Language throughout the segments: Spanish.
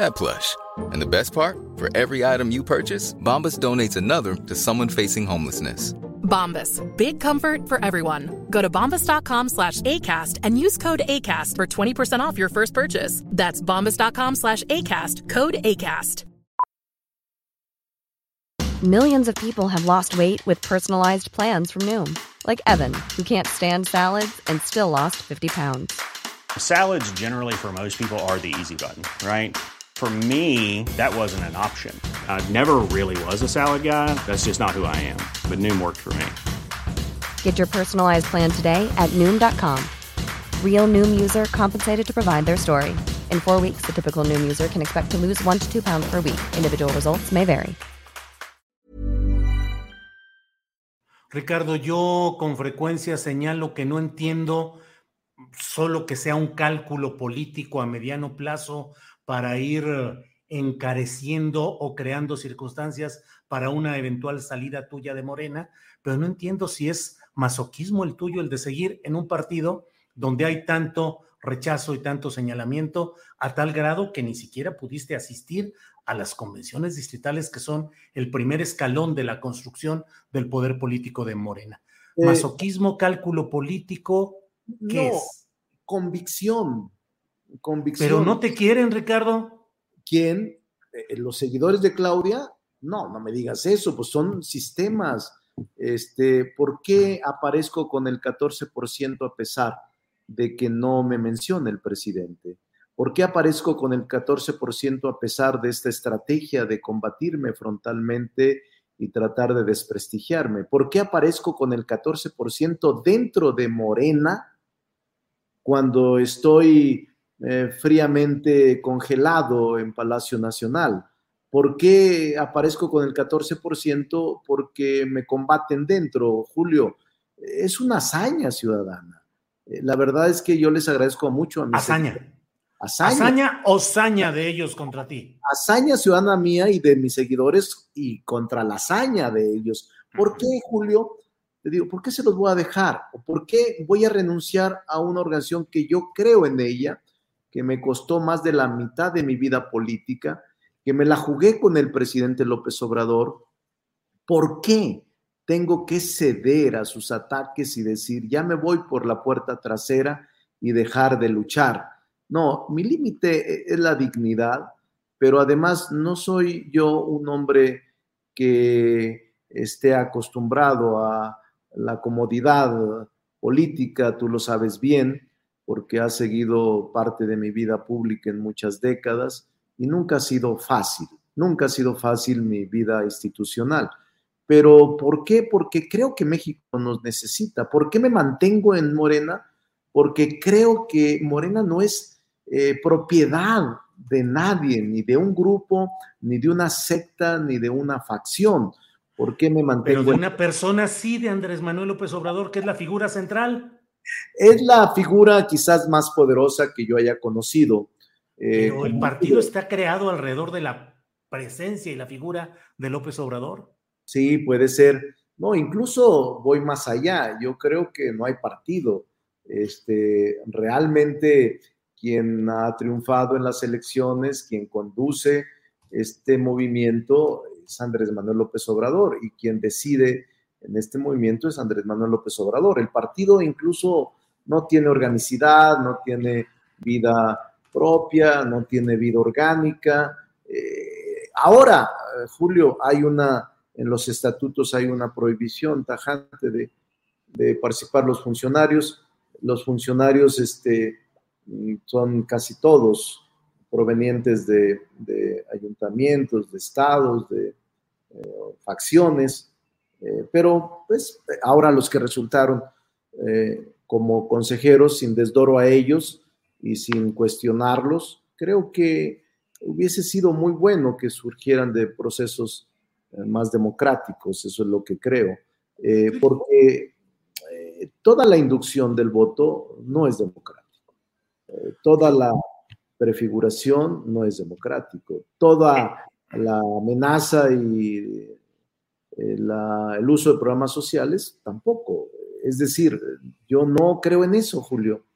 that plush. And the best part, for every item you purchase, Bombas donates another to someone facing homelessness. Bombas. Big comfort for everyone. Go to bombas.com slash ACAST and use code ACAST for 20% off your first purchase. That's bombas.com slash ACAST. Code ACAST. Millions of people have lost weight with personalized plans from Noom. Like Evan, who can't stand salads and still lost 50 pounds. Salads generally for most people are the easy button, right? For me, that wasn't an option. I never really was a salad guy. That's just not who I am. But Noom worked for me. Get your personalized plan today at Noom.com. Real Noom user compensated to provide their story. In four weeks, the typical Noom user can expect to lose one to two pounds per week. Individual results may vary. Ricardo, yo con frecuencia señalo que no entiendo solo que sea un cálculo político a mediano plazo para ir encareciendo o creando circunstancias para una eventual salida tuya de Morena, pero no entiendo si es masoquismo el tuyo el de seguir en un partido donde hay tanto rechazo y tanto señalamiento a tal grado que ni siquiera pudiste asistir a las convenciones distritales que son el primer escalón de la construcción del poder político de Morena. Eh, Masoquismo, cálculo político, ¿qué no, es? Convicción. Convicción. Pero no te quieren, Ricardo. ¿Quién? Eh, ¿Los seguidores de Claudia? No, no me digas eso, pues son sistemas. Este, ¿Por qué aparezco con el 14% a pesar de que no me mencione el presidente? ¿Por qué aparezco con el 14% a pesar de esta estrategia de combatirme frontalmente y tratar de desprestigiarme? ¿Por qué aparezco con el 14% dentro de Morena cuando estoy eh, fríamente congelado en Palacio Nacional? ¿Por qué aparezco con el 14%? Porque me combaten dentro, Julio. Es una hazaña ciudadana. Eh, La verdad es que yo les agradezco mucho a mis Hazaña. seguidores. Hazaña. Hazaña o saña de ellos contra ti. hazaña ciudadana mía y de mis seguidores y contra la hazaña de ellos. ¿Por qué, Julio? Te digo, ¿por qué se los voy a dejar? ¿O por qué voy a renunciar a una organización que yo creo en ella, que me costó más de la mitad de mi vida política, que me la jugué con el presidente López Obrador? ¿Por qué tengo que ceder a sus ataques y decir, ya me voy por la puerta trasera y dejar de luchar? No, mi límite es la dignidad, pero además no soy yo un hombre que esté acostumbrado a la comodidad política, tú lo sabes bien, porque has seguido parte de mi vida pública en muchas décadas y nunca ha sido fácil, nunca ha sido fácil mi vida institucional. Pero ¿por qué? Porque creo que México nos necesita. ¿Por qué me mantengo en Morena? Porque creo que Morena no es eh, propiedad de nadie, ni de un grupo, ni de una secta, ni de una facción. ¿Por qué me Pero mantengo? de en- una persona así de Andrés Manuel López Obrador, que es la figura central. Es la figura quizás más poderosa que yo haya conocido. Eh, Pero el partido está creado alrededor de la presencia y la figura de López Obrador. Sí, puede ser. No, incluso voy más allá. Yo creo que no hay partido. Este, realmente quien ha triunfado en las elecciones, quien conduce este movimiento es Andrés Manuel López Obrador y quien decide en este movimiento es Andrés Manuel López Obrador. El partido incluso no tiene organicidad, no tiene vida propia, no tiene vida orgánica. Eh, ahora, eh, Julio, hay una, en los estatutos hay una prohibición tajante de, participar los funcionarios. Los funcionarios este, mm, son casi todos provenientes de, de ayuntamientos, de estados, de eh, facciones, eh, pero pues ahora los que resultaron eh, como consejeros, sin desdoro a ellos y sin cuestionarlos, creo que hubiese sido muy bueno que surgieran de procesos eh, más democráticos, eso es lo que creo. eh, porque toda la inducción del voto no es democrático, toda la prefiguración no es democrático, toda la amenaza y el uso de programas sociales tampoco. Es decir, yo no creo en eso, Julio.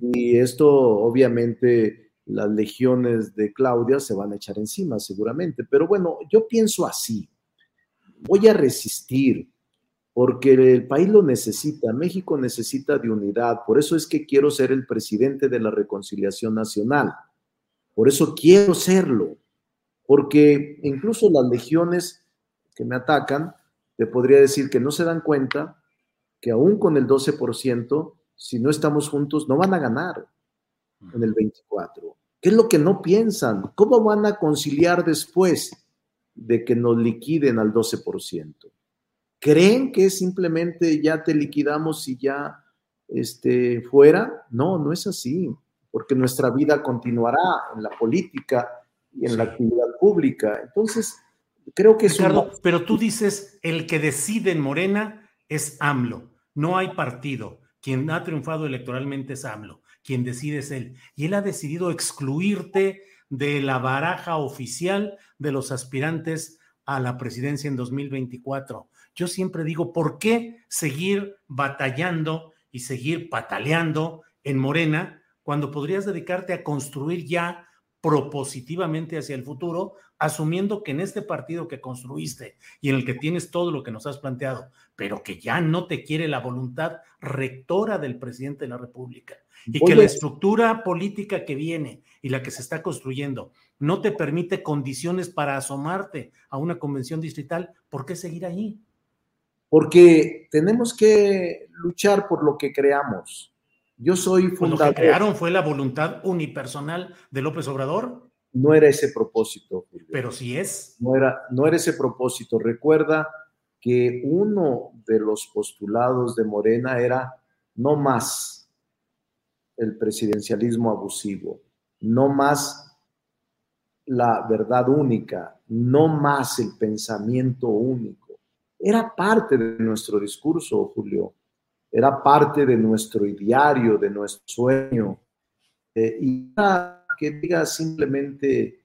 Y esto obviamente las legiones de Claudia se van a echar encima seguramente. Pero bueno, yo pienso así. Voy a resistir porque el país lo necesita, México necesita de unidad. Por eso es que quiero ser el presidente de la reconciliación nacional. Por eso quiero serlo. Porque incluso las legiones que me atacan, te podría decir que no se dan cuenta que aún con el 12%, si no estamos juntos, no van a ganar en el 24. ¿Qué es lo que no piensan? ¿Cómo van a conciliar después de que nos liquiden al 12%? ¿Creen que simplemente ya te liquidamos y ya este, fuera? No, no es así, porque nuestra vida continuará en la política y en la actividad pública. Entonces, creo que Ricardo, pero tú dices, el que decide en Morena es AMLO, no hay partido. Quien ha triunfado electoralmente es AMLO, quien decide es él. Y él ha decidido excluirte de la baraja oficial de los aspirantes a la presidencia en 2024. Yo siempre digo, ¿por qué seguir batallando y seguir pataleando en Morena cuando podrías dedicarte a construir ya propositivamente hacia el futuro, asumiendo que en este partido que construiste y en el que tienes todo lo que nos has planteado, pero que ya no te quiere la voluntad rectora del presidente de la República y que la estructura política que viene y la que se está construyendo no te permite condiciones para asomarte a una convención distrital, ¿por qué seguir ahí? Porque tenemos que luchar por lo que creamos. Yo soy fundador. Pues ¿Lo que crearon fue la voluntad unipersonal de López Obrador? No era ese propósito. Pero sí es. No era, no era ese propósito. Recuerda que uno de los postulados de Morena era no más el presidencialismo abusivo, no más la verdad única, no más el pensamiento único. Era parte de nuestro discurso, Julio era parte de nuestro ideario, de nuestro sueño. Eh, y que diga simplemente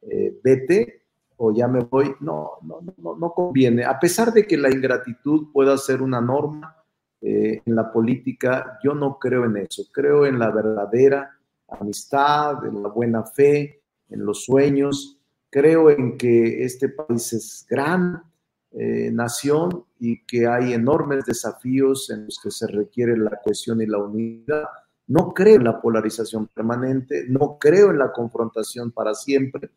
eh, vete o ya me voy, no, no, no, no conviene. A pesar de que la ingratitud pueda ser una norma eh, en la política, yo no creo en eso. Creo en la verdadera amistad, en la buena fe, en los sueños. Creo en que este país es gran nación y que hay enormes desafíos en los que se requiere la cohesión y la unidad. No creo en la polarización permanente, no creo en la confrontación para siempre,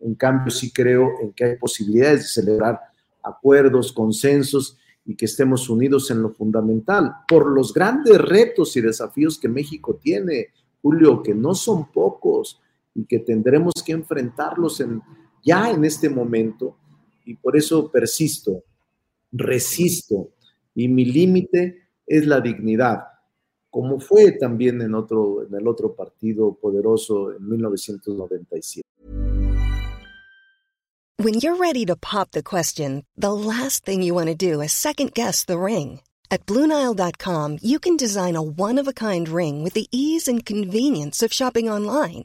en cambio sí creo en que hay posibilidades de celebrar acuerdos, consensos y que estemos unidos en lo fundamental por los grandes retos y desafíos que México tiene, Julio, que no son pocos y que tendremos que enfrentarlos en, ya en este momento y por eso persisto resisto y mi límite es la dignidad, como fue también en, otro, en el otro partido poderoso en 1997. When you're ready to pop the question, the last thing you want to do is second guess the ring. At BlueNile.com, you can design a one-of-a-kind ring with the ease and convenience of shopping online.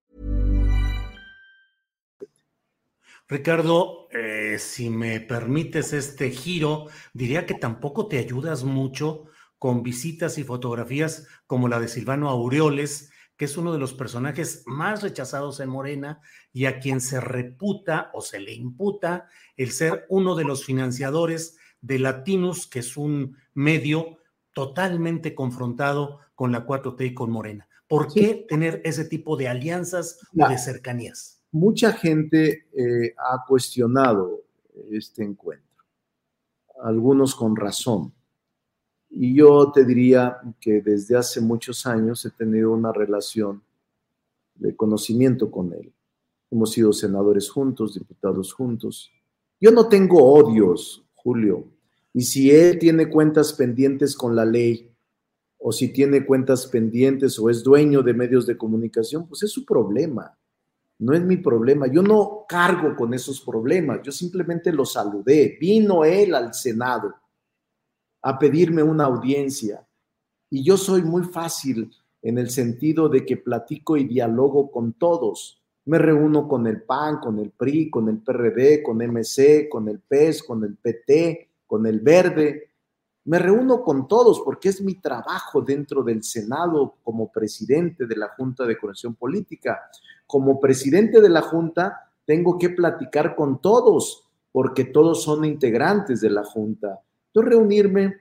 Ricardo, eh, si me permites este giro, diría que tampoco te ayudas mucho con visitas y fotografías como la de Silvano Aureoles, que es uno de los personajes más rechazados en Morena y a quien se reputa o se le imputa el ser uno de los financiadores de Latinus, que es un medio totalmente confrontado con la 4T y con Morena. ¿Por qué tener ese tipo de alianzas o de cercanías? Mucha gente eh, ha cuestionado este encuentro, algunos con razón. Y yo te diría que desde hace muchos años he tenido una relación de conocimiento con él. Hemos sido senadores juntos, diputados juntos. Yo no tengo odios, Julio. Y si él tiene cuentas pendientes con la ley, o si tiene cuentas pendientes o es dueño de medios de comunicación, pues es su problema. No es mi problema. Yo no cargo con esos problemas. Yo simplemente lo saludé. Vino él al Senado a pedirme una audiencia. Y yo soy muy fácil en el sentido de que platico y dialogo con todos. Me reúno con el PAN, con el PRI, con el PRD, con MC, con el PES, con el PT, con el Verde. Me reúno con todos porque es mi trabajo dentro del Senado como presidente de la Junta de Conexión Política. Como presidente de la Junta, tengo que platicar con todos porque todos son integrantes de la Junta. Entonces, reunirme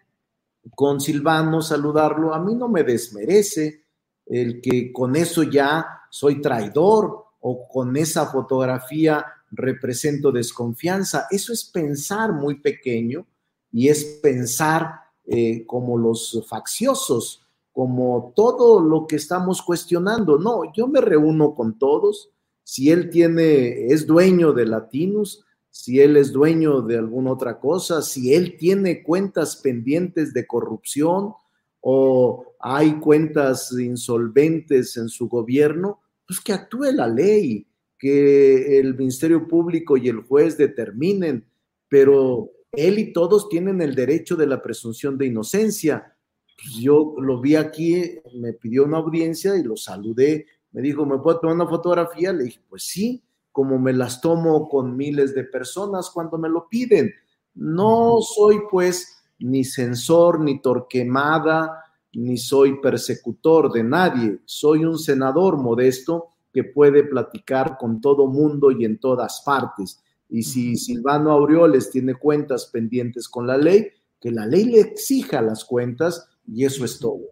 con Silvano, saludarlo, a mí no me desmerece el que con eso ya soy traidor o con esa fotografía represento desconfianza. Eso es pensar muy pequeño y es pensar eh, como los facciosos, como todo lo que estamos cuestionando. No, yo me reúno con todos. Si él tiene, es dueño de Latinus, si él es dueño de alguna otra cosa, si él tiene cuentas pendientes de corrupción o hay cuentas insolventes en su gobierno, pues que actúe la ley, que el Ministerio Público y el juez determinen, pero él y todos tienen el derecho de la presunción de inocencia. Pues yo lo vi aquí, me pidió una audiencia y lo saludé, me dijo, ¿me puedo tomar una fotografía? Le dije, pues sí, como me las tomo con miles de personas cuando me lo piden. No soy pues ni censor, ni torquemada, ni soy persecutor de nadie. Soy un senador modesto que puede platicar con todo mundo y en todas partes. Y si Silvano Aureoles tiene cuentas pendientes con la ley, que la ley le exija las cuentas y eso es todo.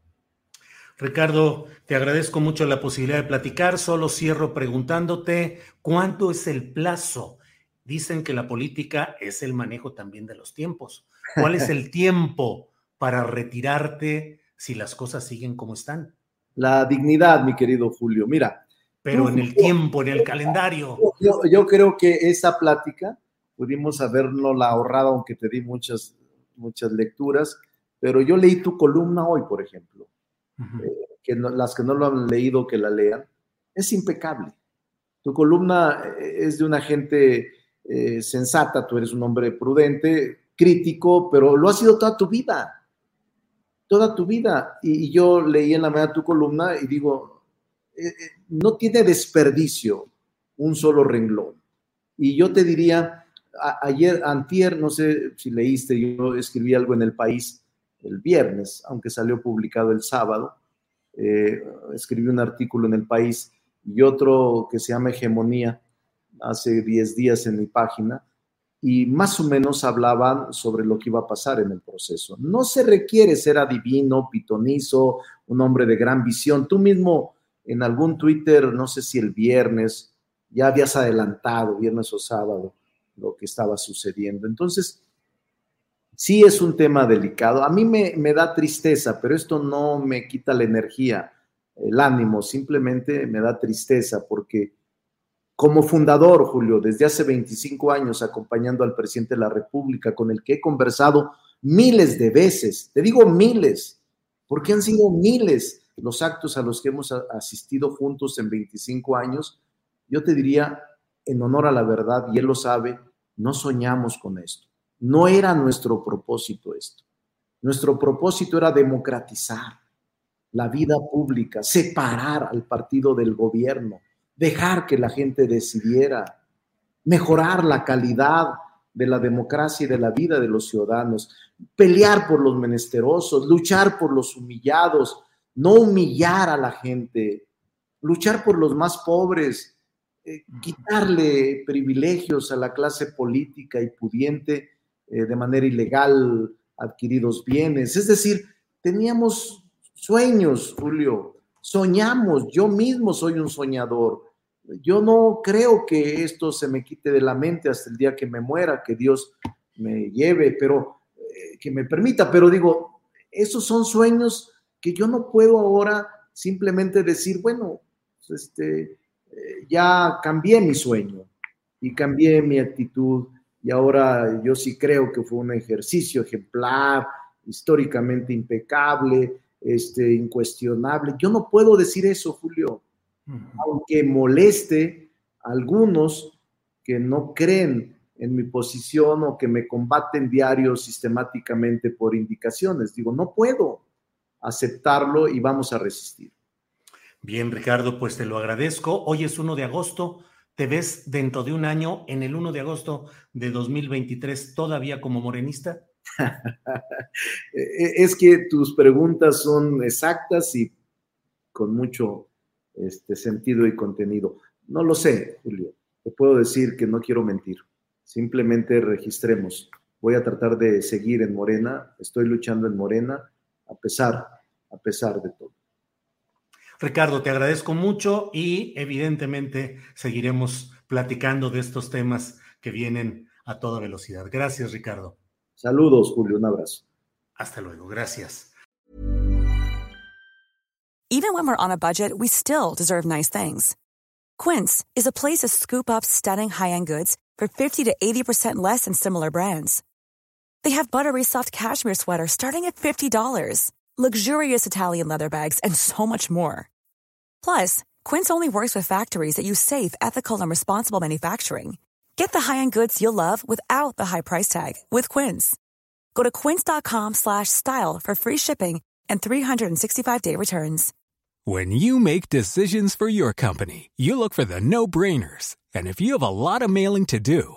Ricardo, te agradezco mucho la posibilidad de platicar. Solo cierro preguntándote cuánto es el plazo. Dicen que la política es el manejo también de los tiempos. ¿Cuál es el tiempo para retirarte si las cosas siguen como están? La dignidad, mi querido Julio. Mira. Pero en el tiempo, en el calendario. Yo, yo creo que esa plática pudimos habernos la ahorrado, aunque te di muchas, muchas lecturas, pero yo leí tu columna hoy, por ejemplo eh, que las que no lo han leído, que la lean, es impecable. Tu columna eh, es de una gente eh, sensata, tú eres un hombre prudente, crítico, pero lo ha sido toda tu vida, toda tu vida. Y, yo leí en la mañana tu columna y digo, no tiene desperdicio un solo renglón. Y yo te diría, ayer, antier, no sé si leíste, yo escribí algo en el país, el viernes, aunque salió publicado el sábado. Eh, escribí un artículo en el país y otro que se llama Hegemonía hace 10 días en mi página y más o menos hablaban sobre lo que iba a pasar en el proceso. No se requiere ser adivino, pitonizo, un hombre de gran visión. Tú mismo en algún Twitter, no sé si el viernes, ya habías adelantado, viernes o sábado, lo que estaba sucediendo. Entonces, Sí es un tema delicado. A mí me, da tristeza, pero esto no me quita la energía, el ánimo, simplemente me da tristeza porque como fundador, Julio, desde hace 25 años acompañando al presidente de la República, con el que he conversado miles de veces, te digo miles, porque han sido miles los actos a los que hemos asistido juntos en 25 años, yo te diría, en honor a la verdad, y él lo sabe, no soñamos con esto. No era nuestro propósito esto. Nuestro propósito era democratizar la vida pública, separar al partido del gobierno, dejar que la gente decidiera, mejorar la calidad de la democracia y de la vida de los ciudadanos, pelear por los menesterosos, luchar por los humillados, no humillar a la gente, luchar por los más pobres, eh, quitarle privilegios a la clase política y pudiente eh, de manera ilegal adquiridos bienes. Es decir, teníamos sueños, Julio, soñamos, yo mismo soy un soñador. Yo no creo que esto se me quite de la mente hasta el día que me muera, que Dios me lleve, pero eh, que me permita, pero digo, esos son sueños que yo no puedo ahora simplemente decir, bueno, pues, este, eh, ya cambié mi sueño y cambié mi actitud y ahora yo sí creo que fue un ejercicio ejemplar, históricamente impecable, este, incuestionable. Yo no puedo decir eso, Julio, aunque moleste a algunos que no creen en mi posición o que me combaten diario sistemáticamente por indicaciones. Digo, no puedo aceptarlo y vamos a resistir. Bien, Ricardo, pues te lo agradezco. Hoy es 1 de agosto. ¿Te ves dentro de un año, en el 1 de agosto de 2023, todavía como morenista? E-, es que tus preguntas son exactas y con mucho este, sentido y contenido. No lo sé, Julio. Te puedo decir que no quiero mentir. Simplemente registremos. Voy a tratar de seguir en Morena. Estoy luchando en Morena a pesar, a pesar de todo. Ricardo, te agradezco mucho y evidentemente seguiremos platicando de estos temas que vienen a toda velocidad. Gracias, Ricardo. Saludos, Julio, un abrazo. Hasta luego, gracias. Even when we're on a budget, we still deserve nice things. Quince is a place to scoop up stunning high-end goods for 50 to 80% less than similar brands. They have buttery soft cashmere sweaters starting at $50 luxurious Italian leather bags, and so much more. Plus, Quince only works with factories that use safe, ethical, and responsible manufacturing. Get the high-end goods you'll love without the high price tag with Quince. Go to quince.com/style for free shipping and 365-day returns. When you make decisions for your company, you look for the no-brainers. And if you have a lot of mailing to do,